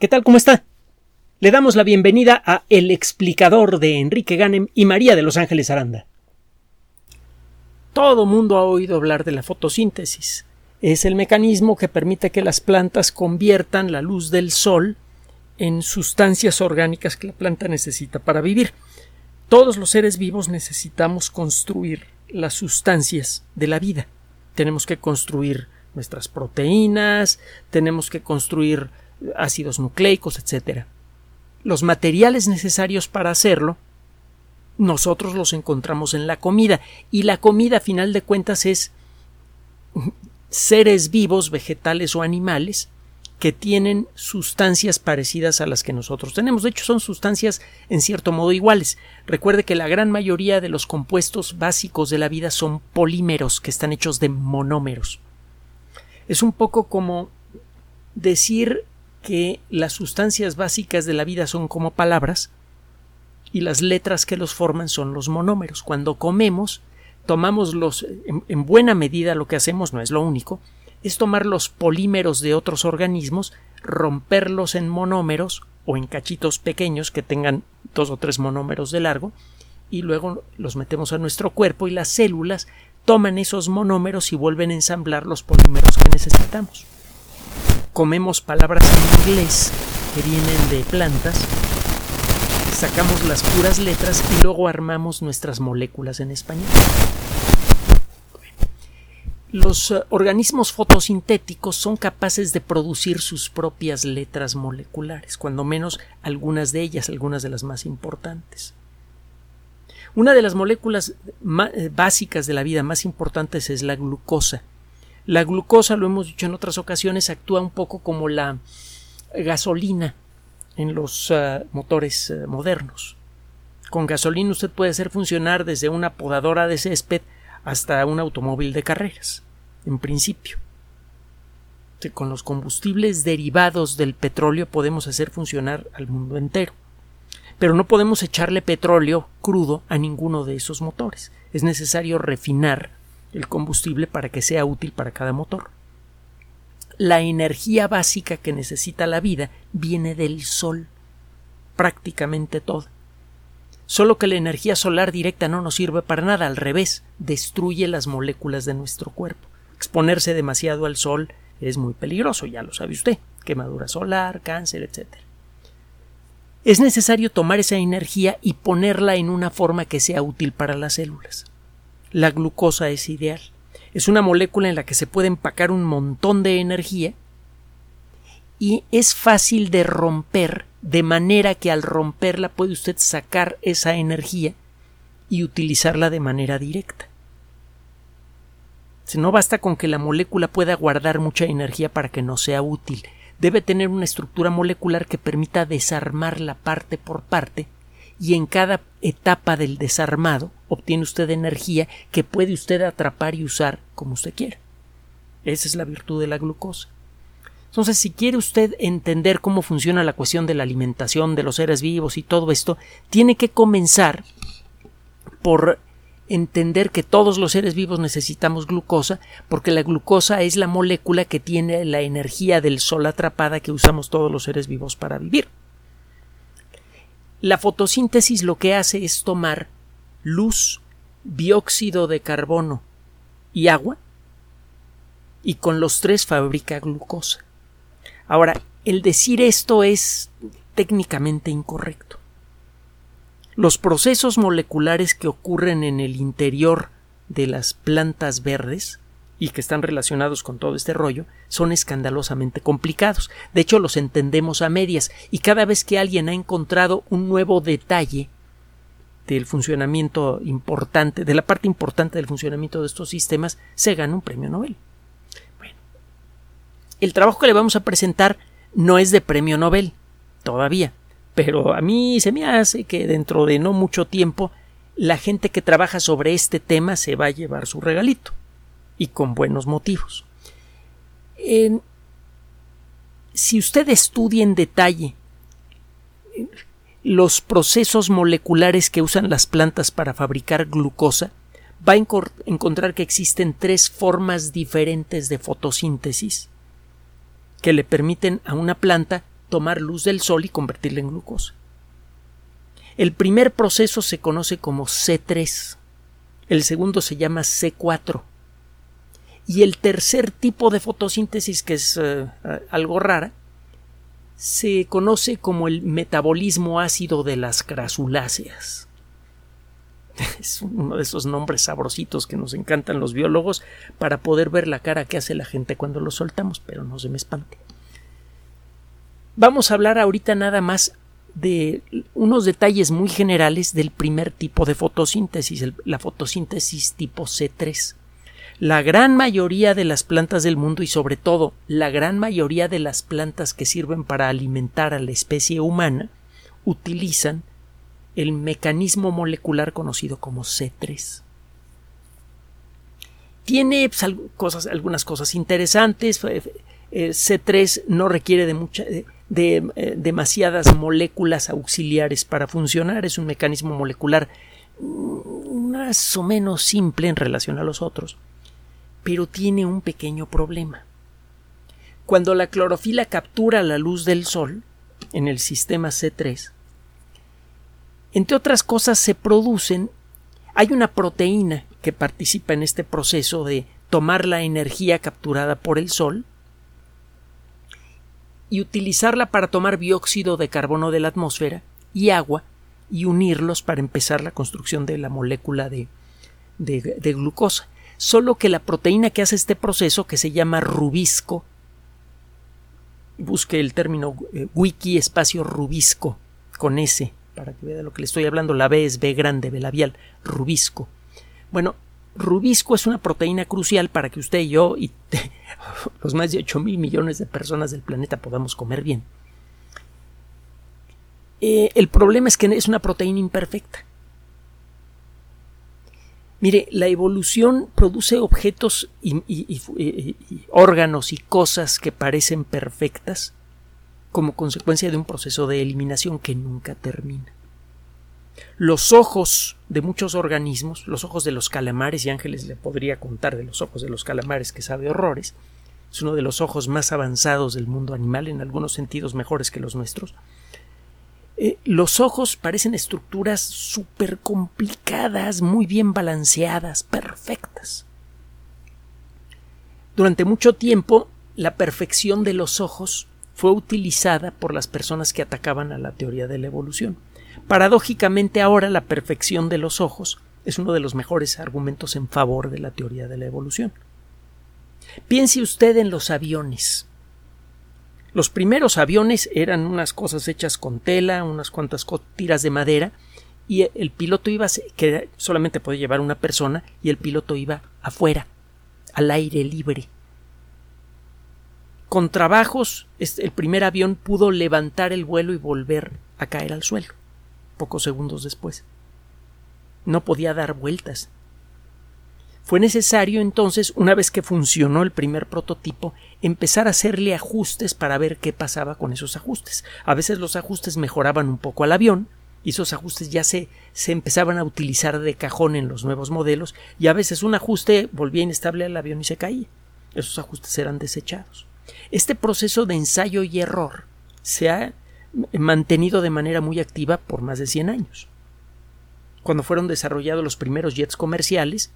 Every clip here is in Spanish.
¿Qué tal? ¿Cómo está? Le damos la bienvenida a El explicador de Enrique Ganem y María de Los Ángeles Aranda. Todo mundo ha oído hablar de la fotosíntesis. Es el mecanismo que permite que las plantas conviertan la luz del sol en sustancias orgánicas que la planta necesita para vivir. Todos los seres vivos necesitamos construir las sustancias de la vida. Tenemos que construir nuestras proteínas, tenemos que construir ácidos nucleicos, etc. Los materiales necesarios para hacerlo nosotros los encontramos en la comida y la comida a final de cuentas es seres vivos, vegetales o animales que tienen sustancias parecidas a las que nosotros tenemos. De hecho, son sustancias en cierto modo iguales. Recuerde que la gran mayoría de los compuestos básicos de la vida son polímeros que están hechos de monómeros. Es un poco como decir que las sustancias básicas de la vida son como palabras y las letras que los forman son los monómeros. Cuando comemos, tomamos los en, buena medida lo que hacemos no es lo único, es tomar los polímeros de otros organismos, romperlos en monómeros o en cachitos pequeños que tengan dos o tres monómeros de largo y luego los metemos a nuestro cuerpo y las células toman esos monómeros y vuelven a ensamblar los polímeros que necesitamos comemos palabras en inglés que vienen de plantas, sacamos las puras letras y luego armamos nuestras moléculas en español. Los eh, organismos fotosintéticos son capaces de producir sus propias letras moleculares, cuando menos algunas de ellas, algunas de las más importantes. Una de las moléculas eh, básicas de la vida más importantes es la glucosa, la glucosa, lo hemos dicho en otras ocasiones, actúa un poco como la gasolina en los eh, motores eh, modernos. Con gasolina usted puede hacer funcionar desde una podadora de césped hasta un automóvil de carreras, en principio. Con los combustibles derivados del petróleo podemos hacer funcionar al mundo entero. Pero no podemos echarle petróleo crudo a ninguno de esos motores. Es necesario refinar el combustible para que sea útil para cada motor. La energía básica que necesita la vida viene del Sol, prácticamente toda. Solo que la energía solar directa no nos sirve para nada, al revés, destruye las moléculas de nuestro cuerpo. Exponerse demasiado al Sol es muy peligroso, ya lo sabe usted, quemadura solar, cáncer, etc. Es necesario tomar esa energía y ponerla en una forma que sea útil para las células la glucosa es ideal. Es una molécula en la que se puede empacar un montón de energía y es fácil de romper de manera que al romperla puede usted sacar esa energía y utilizarla de manera directa. Si no basta con que la molécula pueda guardar mucha energía para que no sea útil, debe tener una estructura molecular que permita desarmarla parte por parte y en cada etapa del desarmado obtiene usted energía que puede usted atrapar y usar como usted quiera. Esa es la virtud de la glucosa. Entonces, si quiere usted entender cómo funciona la cuestión de la alimentación de los seres vivos y todo esto, tiene que comenzar por entender que todos los seres vivos necesitamos glucosa, porque la glucosa es la molécula que tiene la energía del sol atrapada que usamos todos los seres vivos para vivir. La fotosíntesis lo que hace es tomar luz, dióxido de carbono y agua y con los tres fabrica glucosa. Ahora, el decir esto es técnicamente incorrecto. Los procesos moleculares que ocurren en el interior de las plantas verdes y que están relacionados con todo este rollo son escandalosamente complicados. De hecho, los entendemos a medias y cada vez que alguien ha encontrado un nuevo detalle del funcionamiento importante, de la parte importante del funcionamiento de estos sistemas, se gana un premio Nobel. Bueno, el trabajo que le vamos a presentar no es de premio Nobel, todavía, pero a mí se me hace que dentro de no mucho tiempo la gente que trabaja sobre este tema se va a llevar su regalito y con buenos motivos. si usted estudia en detalle los procesos moleculares que usan las plantas para fabricar glucosa, va a encontrar que existen tres formas diferentes de fotosíntesis que le permiten a una planta tomar luz del sol y convertirla en glucosa. El primer proceso se conoce como C3, el segundo se llama C4 y el tercer tipo de fotosíntesis, que es eh, algo rara, se conoce como el metabolismo ácido de las crasuláceas. Es uno de esos nombres sabrositos que nos encantan los biólogos para poder ver la cara que hace la gente cuando lo soltamos, pero no se me espante. Vamos a hablar ahorita nada más de unos detalles muy generales del primer tipo de fotosíntesis, la fotosíntesis tipo C3. La gran mayoría de las plantas del mundo y sobre todo la gran mayoría de las plantas que sirven para alimentar a la especie humana utilizan el mecanismo molecular conocido como C3. Tiene pues, cosas, algunas cosas interesantes. Eh, C3 no requiere de, mucha, de eh, demasiadas moléculas auxiliares para funcionar. Es un mecanismo molecular mm, más o menos simple en relación a los otros pero tiene un pequeño problema. Cuando la clorofila captura la luz del sol en el sistema C3, entre otras cosas se producen, hay una proteína que participa en este proceso de tomar la energía capturada por el sol y utilizarla para tomar dióxido de carbono de la atmósfera y agua y unirlos para empezar la construcción de la molécula de, de, de glucosa solo que la proteína que hace este proceso, que se llama rubisco, busque el término eh, wiki espacio rubisco con S, para que vea de lo que le estoy hablando, la B es B grande, B labial, rubisco. Bueno, rubisco es una proteína crucial para que usted y yo y los más de 8 mil millones de personas del planeta podamos comer bien. Eh, el problema es que es una proteína imperfecta. Mire, la evolución produce objetos y, órganos y cosas que parecen perfectas como consecuencia de un proceso de eliminación que nunca termina. Los ojos de muchos organismos, los ojos de los calamares, y Ángeles le podría contar de los ojos de los calamares que sabe horrores, es uno de los ojos más avanzados del mundo animal, en algunos sentidos mejores que los nuestros, eh, los ojos parecen estructuras súper complicadas, muy bien balanceadas, perfectas. Durante mucho tiempo, la perfección de los ojos fue utilizada por las personas que atacaban a la teoría de la evolución. Paradójicamente ahora la perfección de los ojos es uno de los mejores argumentos en favor de la teoría de la evolución. Piense usted en los aviones. Los primeros aviones eran unas cosas hechas con tela, unas cuantas tiras de madera, y el piloto iba, que solamente podía llevar una persona, y el piloto iba afuera, al aire libre. Con trabajos, el primer avión pudo levantar el vuelo y volver a caer al suelo, pocos segundos después. No podía dar vueltas, fue necesario entonces, una vez que funcionó el primer prototipo, empezar a hacerle ajustes para ver qué pasaba con esos ajustes. A veces los ajustes mejoraban un poco al avión, y esos ajustes ya se, se empezaban a utilizar de cajón en los nuevos modelos, y a veces un ajuste volvía inestable al avión y se caía. Esos ajustes eran desechados. Este proceso de ensayo y error se ha mantenido de manera muy activa por más de 100 años. Cuando fueron desarrollados los primeros jets comerciales,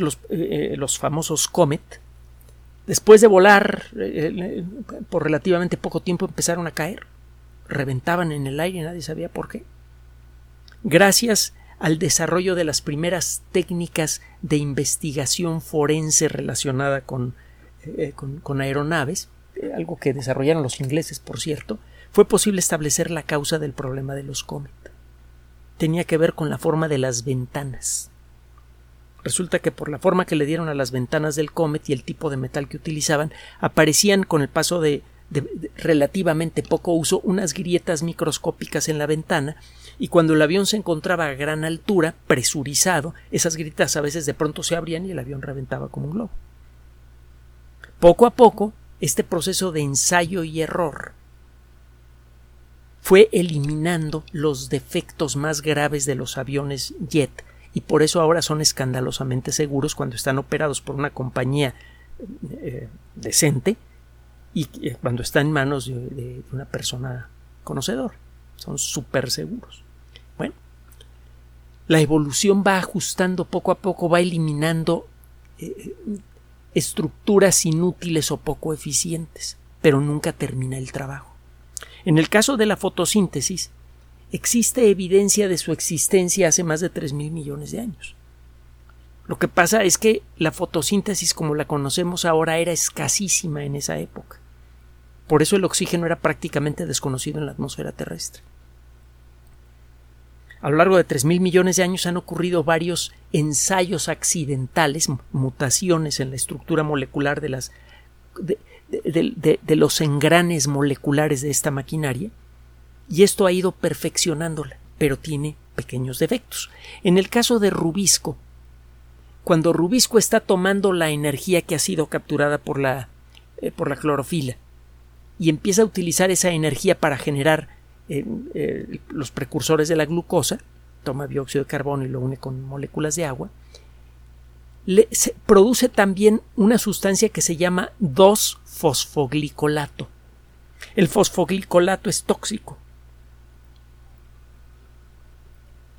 los, eh, eh, los famosos Comet, después de volar eh, por relativamente poco tiempo empezaron a caer, reventaban en el aire, nadie sabía por qué. Gracias al desarrollo de las primeras técnicas de investigación forense relacionada con, con, con aeronaves, algo que desarrollaron los ingleses, por cierto, fue posible establecer la causa del problema de los Comet. Tenía que ver con la forma de las ventanas. Resulta que por la forma que le dieron a las ventanas del Comet y el tipo de metal que utilizaban, aparecían con el paso de, relativamente poco uso unas grietas microscópicas en la ventana y cuando el avión se encontraba a gran altura, presurizado, esas grietas a veces de pronto se abrían y el avión reventaba como un globo. Poco a poco, este proceso de ensayo y error fue eliminando los defectos más graves de los aviones jet y por eso ahora son escandalosamente seguros cuando están operados por una compañía eh, decente y eh, cuando está en manos de, una persona conocedora. Son súper seguros. Bueno, la evolución va ajustando poco a poco, va eliminando eh, estructuras inútiles o poco eficientes, pero nunca termina el trabajo. En el caso de la fotosíntesis, existe evidencia de su existencia hace más de 3 mil millones de años. Lo que pasa es que la fotosíntesis como la conocemos ahora era escasísima en esa época. Por eso el oxígeno era prácticamente desconocido en la atmósfera terrestre. A lo largo de 3.000 millones de años han ocurrido varios ensayos accidentales, mutaciones en la estructura molecular de, los engranes moleculares de esta maquinaria, y esto ha ido perfeccionándola, pero tiene pequeños defectos. En el caso de Rubisco, cuando Rubisco está tomando la energía que ha sido capturada por la, eh, por la clorofila y empieza a utilizar esa energía para generar eh, eh, los precursores de la glucosa, toma dióxido de carbono y lo une con moléculas de agua, produce también una sustancia que se llama 2-fosfoglicolato. El fosfoglicolato es tóxico.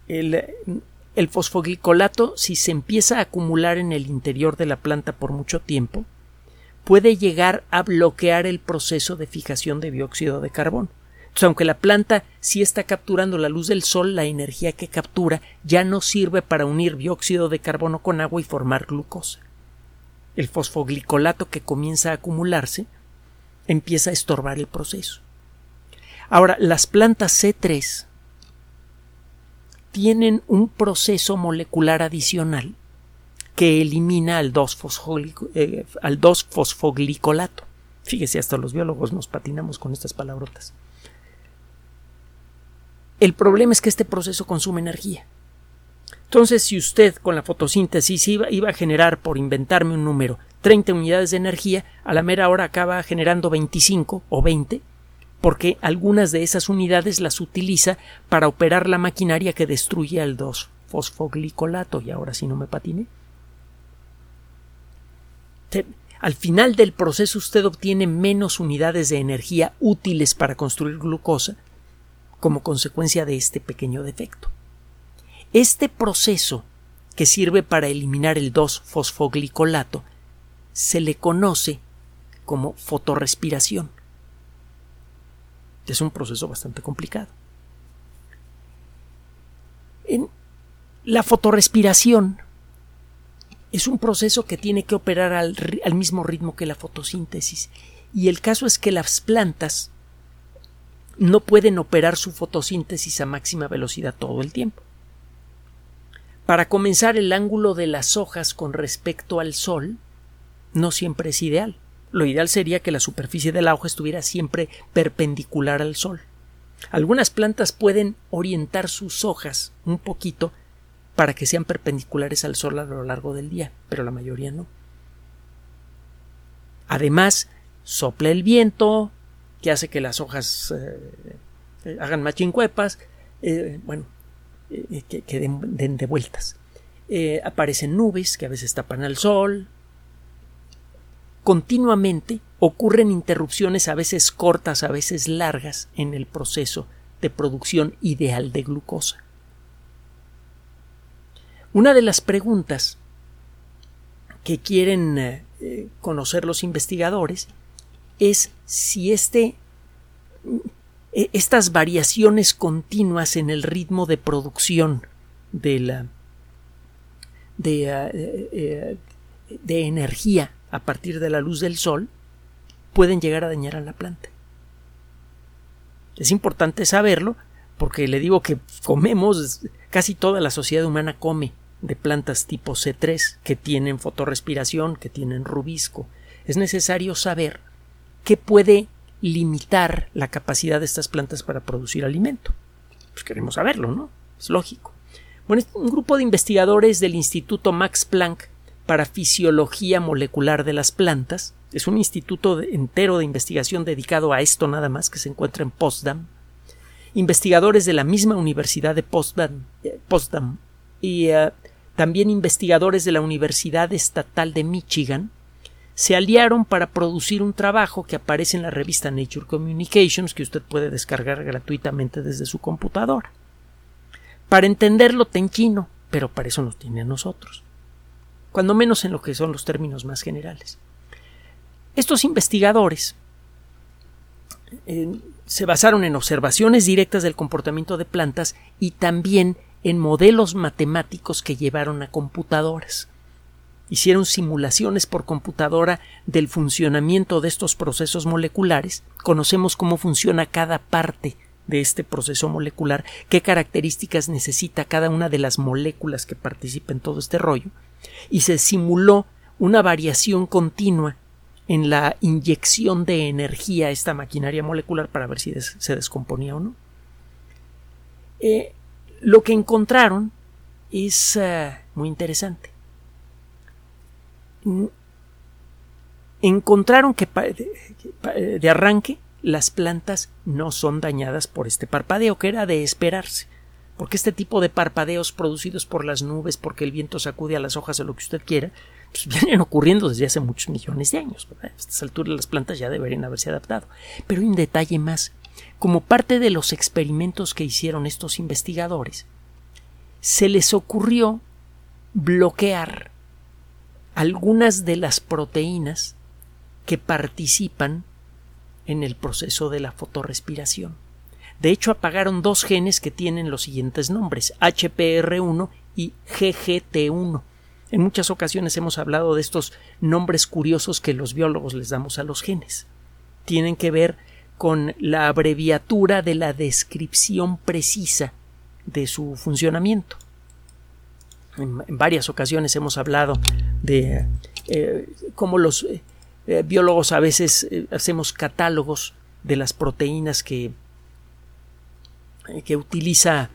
El, fosfoglicolato, si se empieza a acumular en el interior de la planta por mucho tiempo, puede llegar a bloquear el proceso de fijación de dióxido de carbono. Aunque la planta sí está capturando la luz del sol, la energía que captura ya no sirve para unir dióxido de carbono con agua y formar glucosa. El fosfoglicolato que comienza a acumularse empieza a estorbar el proceso. Ahora, las plantas C3 tienen un proceso molecular adicional que elimina al 2-fosfoglicolato. Eh, Fíjese, hasta los biólogos nos patinamos con estas palabrotas. El problema es que este proceso consume energía. Entonces, si usted con la fotosíntesis iba, iba, a generar, por inventarme un número, 30 unidades de energía, a la mera hora acaba generando 25 o 20, porque algunas de esas unidades las utiliza para operar la maquinaria que destruye al 2-fosfoglicolato y ahora sí no me patiné. Al final del proceso usted obtiene menos unidades de energía útiles para construir glucosa como consecuencia de este pequeño defecto. Este proceso que sirve para eliminar el 2-fosfoglicolato se le conoce como fotorrespiración. Es un proceso bastante complicado. En la fotorrespiración es un proceso que tiene que operar al, mismo ritmo que la fotosíntesis. Y el caso es que las plantas no pueden operar su fotosíntesis a máxima velocidad todo el tiempo. Para comenzar, el ángulo de las hojas con respecto al sol no siempre es ideal. Lo ideal sería que la superficie de la hoja estuviera siempre perpendicular al sol. Algunas plantas pueden orientar sus hojas un poquito para que sean perpendiculares al sol a lo largo del día, pero la mayoría no. Además, sopla el viento, que hace que las hojas eh, hagan machincuepas, eh, bueno, eh, que, den, de vueltas. aparecen nubes que a veces tapan al sol, continuamente ocurren interrupciones a veces cortas, a veces largas en el proceso de producción ideal de glucosa. Una de las preguntas que quieren eh, eh, conocer los investigadores es si este, e, estas variaciones continuas en el ritmo de producción de la de, eh, de energía a partir de la luz del sol pueden llegar a dañar a la planta. Es importante saberlo porque le digo que comemos, casi toda la sociedad humana come de plantas tipo C3 que tienen fotorrespiración, que tienen rubisco. Es necesario saber qué puede limitar la capacidad de estas plantas para producir alimento. Pues queremos saberlo, ¿no? Es lógico. Bueno, un grupo de investigadores del Instituto Max Planck para Fisiología Molecular de las Plantas. Es un instituto entero de investigación dedicado a esto nada más que se encuentra en Potsdam. Investigadores de la misma Universidad de Potsdam, eh, y eh, también investigadores de la Universidad Estatal de Michigan se aliaron para producir un trabajo que aparece en la revista Nature Communications que usted puede descargar gratuitamente desde su computadora. Para entenderlo ten chino, pero para eso nos tiene a nosotros. Cuando menos en lo que son los términos más generales. Estos investigadores eh, se basaron en observaciones directas del comportamiento de plantas y también en modelos matemáticos que llevaron a computadoras. Hicieron simulaciones por computadora del funcionamiento de estos procesos moleculares. Conocemos cómo funciona cada parte de este proceso molecular, qué características necesita cada una de las moléculas que participan en todo este rollo, y se simuló una variación continua en la inyección de energía a esta maquinaria molecular para ver si se descomponía o no. Eh, lo que encontraron es eh, muy interesante. Encontraron que de arranque las plantas no son dañadas por este parpadeo, que era de esperarse. Porque este tipo de parpadeos producidos por las nubes, porque el viento sacude a las hojas o lo que usted quiera, pues vienen ocurriendo desde hace muchos millones de años. A estas alturas las plantas ya deberían haberse adaptado. Pero hay un detalle más. Como parte de los experimentos que hicieron estos investigadores, se les ocurrió bloquear algunas de las proteínas que participan en el proceso de la fotorrespiración. De hecho, apagaron dos genes que tienen los siguientes nombres, HPR1 y GGT1. En muchas ocasiones hemos hablado de estos nombres curiosos que los biólogos les damos a los genes. Tienen que ver con la abreviatura de la descripción precisa de su funcionamiento. En, varias ocasiones hemos hablado de eh, cómo los eh, eh, biólogos a veces hacemos catálogos de las proteínas que, que utiliza,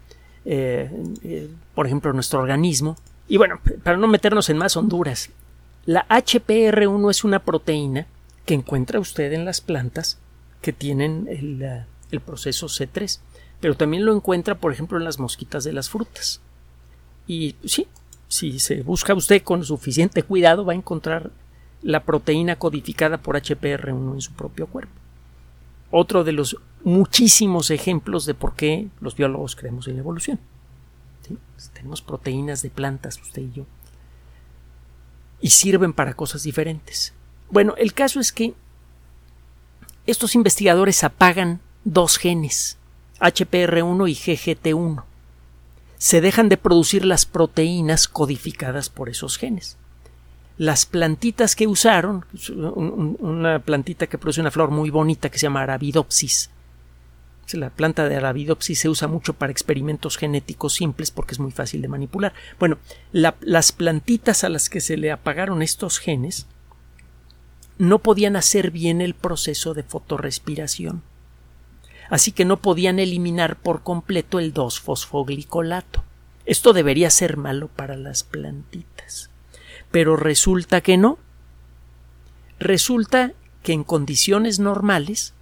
por ejemplo, nuestro organismo. Y bueno, para no meternos en más honduras, la HPR1 es una proteína que encuentra usted en las plantas que tienen el, el proceso C3 pero también lo encuentra, por ejemplo, en las mosquitas de las frutas. Y sí, si se busca usted con suficiente cuidado, va a encontrar la proteína codificada por HPR1 en su propio cuerpo. Otro de los muchísimos ejemplos de por qué los biólogos creemos en la evolución. Pues tenemos proteínas de plantas, usted y yo. Y sirven para cosas diferentes. Bueno, el caso es que estos investigadores apagan dos genes HPR1 y GGT1. Se dejan de producir las proteínas codificadas por esos genes. Las plantitas que usaron, una plantita que produce una flor muy bonita que se llama Arabidopsis. La planta de Arabidopsis se usa mucho para experimentos genéticos simples porque es muy fácil de manipular. Bueno, las plantitas a las que se le apagaron estos genes no podían hacer bien el proceso de fotorrespiración así que no podían eliminar por completo el 2-fosfoglicolato. Esto debería ser malo para las plantitas. Pero resulta que no. Resulta que en condiciones normales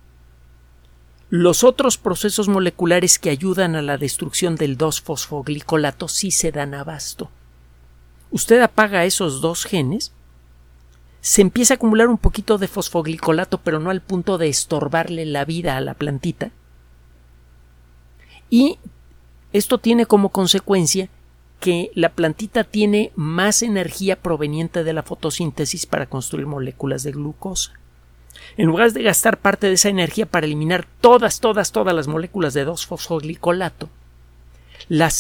los otros procesos moleculares que ayudan a la destrucción del 2-fosfoglicolato sí se dan abasto. Usted apaga esos dos genes, se empieza a acumular un poquito de fosfoglicolato, pero no al punto de estorbarle la vida a la plantita, y esto tiene como consecuencia que la plantita tiene más energía proveniente de la fotosíntesis para construir moléculas de glucosa. En lugar de gastar parte de esa energía para eliminar todas, todas, todas las moléculas de 2-fosfoglicolato, la,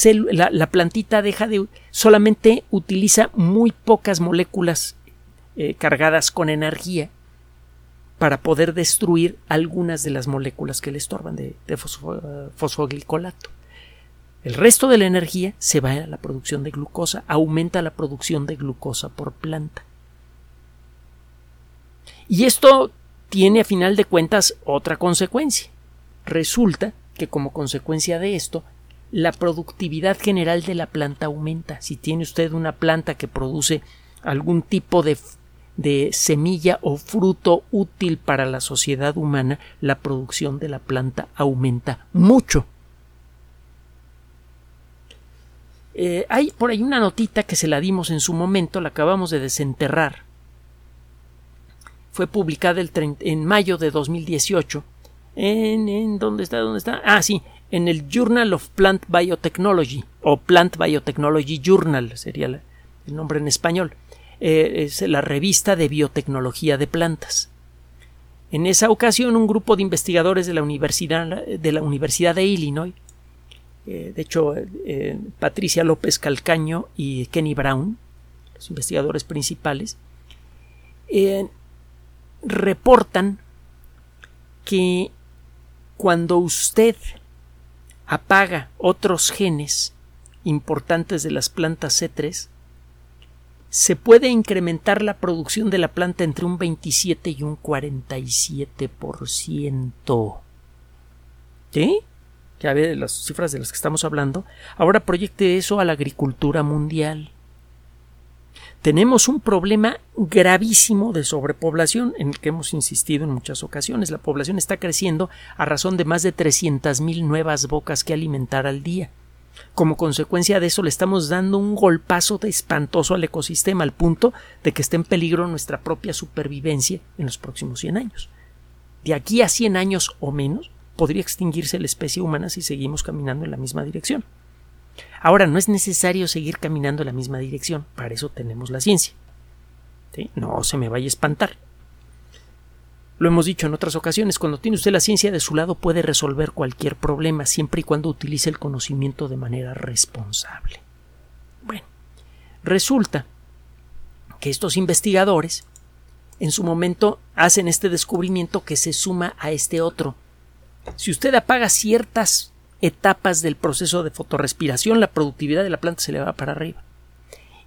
la, plantita deja de solamente utiliza muy pocas moléculas eh, cargadas con energía para poder destruir algunas de las moléculas que le estorban de, fosfoglicolato. El resto de la energía se va a la producción de glucosa, aumenta la producción de glucosa por planta. Y esto tiene a final de cuentas otra consecuencia. Resulta que como consecuencia de esto, la productividad general de la planta aumenta. Si tiene usted una planta que produce algún tipo de de semilla o fruto útil para la sociedad humana, la producción de la planta aumenta mucho. Eh, hay por ahí una notita que se la dimos en su momento, la acabamos de desenterrar, fue publicada el en mayo de 2018 en, ¿dónde está? ¿Dónde está? Ah, sí, en el Journal of Plant Biotechnology o Plant Biotechnology Journal sería el nombre en español. Eh, es la revista de biotecnología de plantas. En esa ocasión, un grupo de investigadores de la Universidad de, la Universidad de Illinois, eh, de hecho, eh, Patricia López Calcaño y Kenny Brown, los investigadores principales, reportan que cuando usted apaga otros genes importantes de las plantas C3, se puede incrementar la producción de la planta entre un 27 y un 47%. ¿Sí? Ya ve las cifras de las que estamos hablando. Ahora proyecte eso a la agricultura mundial. Tenemos un problema gravísimo de sobrepoblación en el que hemos insistido en muchas ocasiones. La población está creciendo a razón de más de 300.000 nuevas bocas que alimentar al día. Como consecuencia de eso le estamos dando un golpazo de espantoso al ecosistema al punto de que esté en peligro nuestra propia supervivencia en los próximos 100 años. De aquí a 100 años o menos podría extinguirse la especie humana si seguimos caminando en la misma dirección. Ahora, no es necesario seguir caminando en la misma dirección, para eso tenemos la ciencia. No se me vaya a espantar. Lo hemos dicho en otras ocasiones, cuando tiene usted la ciencia de su lado puede resolver cualquier problema siempre y cuando utilice el conocimiento de manera responsable. Bueno, resulta que estos investigadores en su momento hacen este descubrimiento que se suma a este otro. Si usted apaga ciertas etapas del proceso de fotorrespiración, la productividad de la planta se le va para arriba.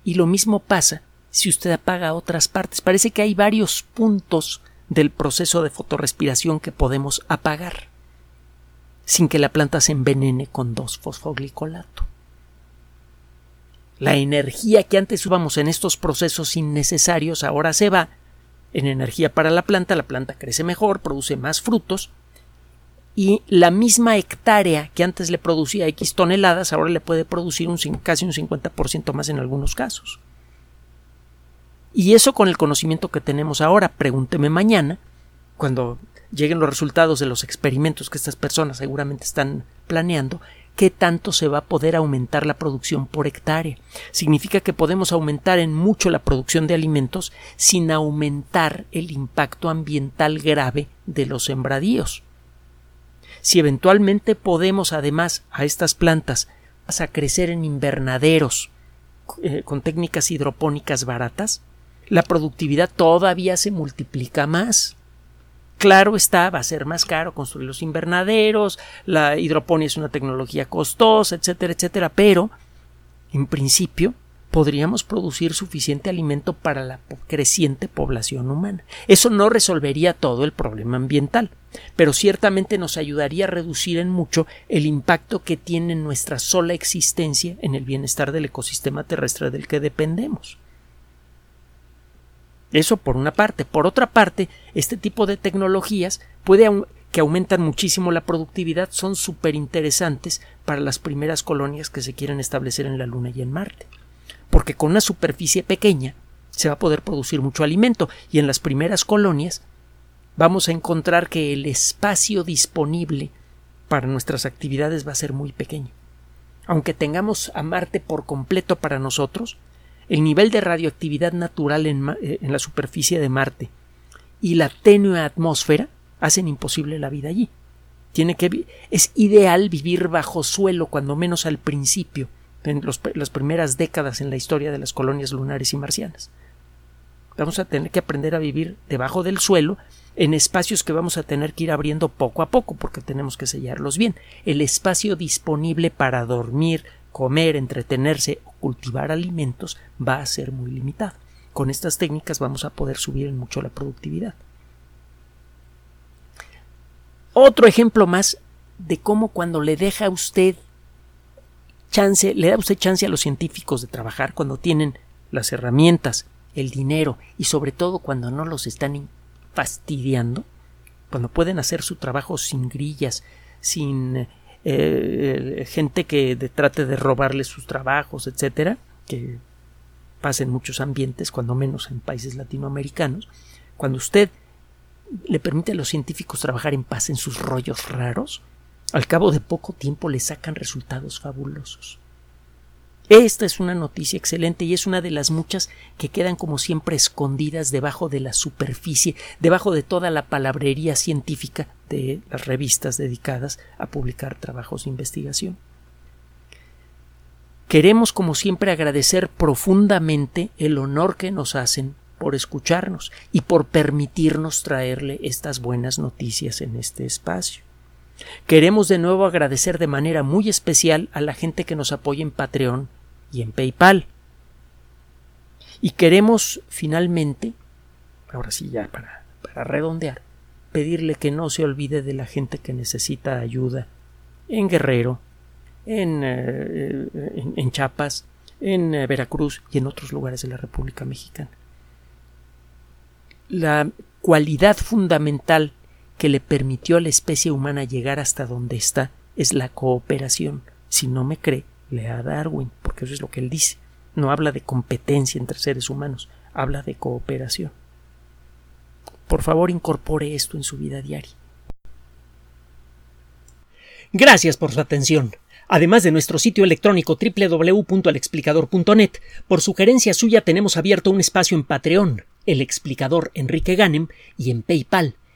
Y lo mismo pasa si usted apaga otras partes. Parece que hay varios puntos del proceso de fotorrespiración que podemos apagar sin que la planta se envenene con 2-fosfoglicolato. La energía que antes subamos en estos procesos innecesarios ahora se va en energía para la planta, la planta crece mejor, produce más frutos y la misma hectárea que antes le producía X toneladas ahora le puede producir un, casi un 50% más en algunos casos. Y eso con el conocimiento que tenemos ahora, pregúnteme mañana, cuando lleguen los resultados de los experimentos que estas personas seguramente están planeando, qué tanto se va a poder aumentar la producción por hectárea. Significa que podemos aumentar en mucho la producción de alimentos sin aumentar el impacto ambiental grave de los sembradíos. Si eventualmente podemos además a estas plantas a crecer en invernaderos eh, con técnicas hidropónicas baratas, la productividad todavía se multiplica más. Claro está, va a ser más caro construir los invernaderos, la hidroponía es una tecnología costosa, etcétera, etcétera, pero en principio podríamos producir suficiente alimento para la creciente población humana. Eso no resolvería todo el problema ambiental, pero ciertamente nos ayudaría a reducir en mucho el impacto que tiene nuestra sola existencia en el bienestar del ecosistema terrestre del que dependemos. Eso por una parte. Por otra parte, este tipo de tecnologías que aumentan muchísimo la productividad son súper interesantes para las primeras colonias que se quieren establecer en la Luna y en Marte. Porque con una superficie pequeña se va a poder producir mucho alimento y en las primeras colonias vamos a encontrar que el espacio disponible para nuestras actividades va a ser muy pequeño. Aunque tengamos a Marte por completo para nosotros, el nivel de radioactividad natural eh, en, la superficie de Marte y la tenue atmósfera hacen imposible la vida allí. Tiene que, es ideal vivir bajo suelo, cuando menos al principio, en las primeras décadas en la historia de las colonias lunares y marcianas. Vamos a tener que aprender a vivir debajo del suelo en espacios que vamos a tener que ir abriendo poco a poco porque tenemos que sellarlos bien. El espacio disponible para dormir, comer, entretenerse o cultivar alimentos va a ser muy limitado. Con estas técnicas vamos a poder subir en mucho la productividad. Otro ejemplo más de cómo cuando le deja usted chance, le da usted chance a los científicos de trabajar cuando tienen las herramientas, el dinero y sobre todo cuando no los están fastidiando, cuando pueden hacer su trabajo sin grillas, sin eh, gente que trate de robarle sus trabajos, etcétera, que pasa en muchos ambientes, cuando menos en países latinoamericanos, Cuando usted le permite a los científicos trabajar en paz en sus rollos raros, al cabo de poco tiempo le sacan resultados fabulosos. Esta es una noticia excelente y es una de las muchas que quedan como siempre escondidas debajo de la superficie, debajo de toda la palabrería científica de las revistas dedicadas a publicar trabajos de investigación. Queremos, como siempre, agradecer profundamente el honor que nos hacen por escucharnos y por permitirnos traerle estas buenas noticias en este espacio. Queremos de nuevo agradecer de manera muy especial a la gente que nos apoya en Patreon y en PayPal. Y queremos finalmente, ahora sí ya para, para redondear, pedirle que no se olvide de la gente que necesita ayuda en Guerrero, en, eh, en, Chiapas, en eh, Veracruz y en otros lugares de la República Mexicana. La cualidad fundamental que le permitió a la especie humana llegar hasta donde está es la cooperación. Si no me cree, lea a Darwin, porque eso es lo que él dice. No habla de competencia entre seres humanos, habla de cooperación. Por favor, incorpore esto en su vida diaria. Gracias por su atención. Además de nuestro sitio electrónico www.alexplicador.net, por sugerencia suya tenemos abierto un espacio en Patreon, el explicador Enrique Ganem, y en PayPal,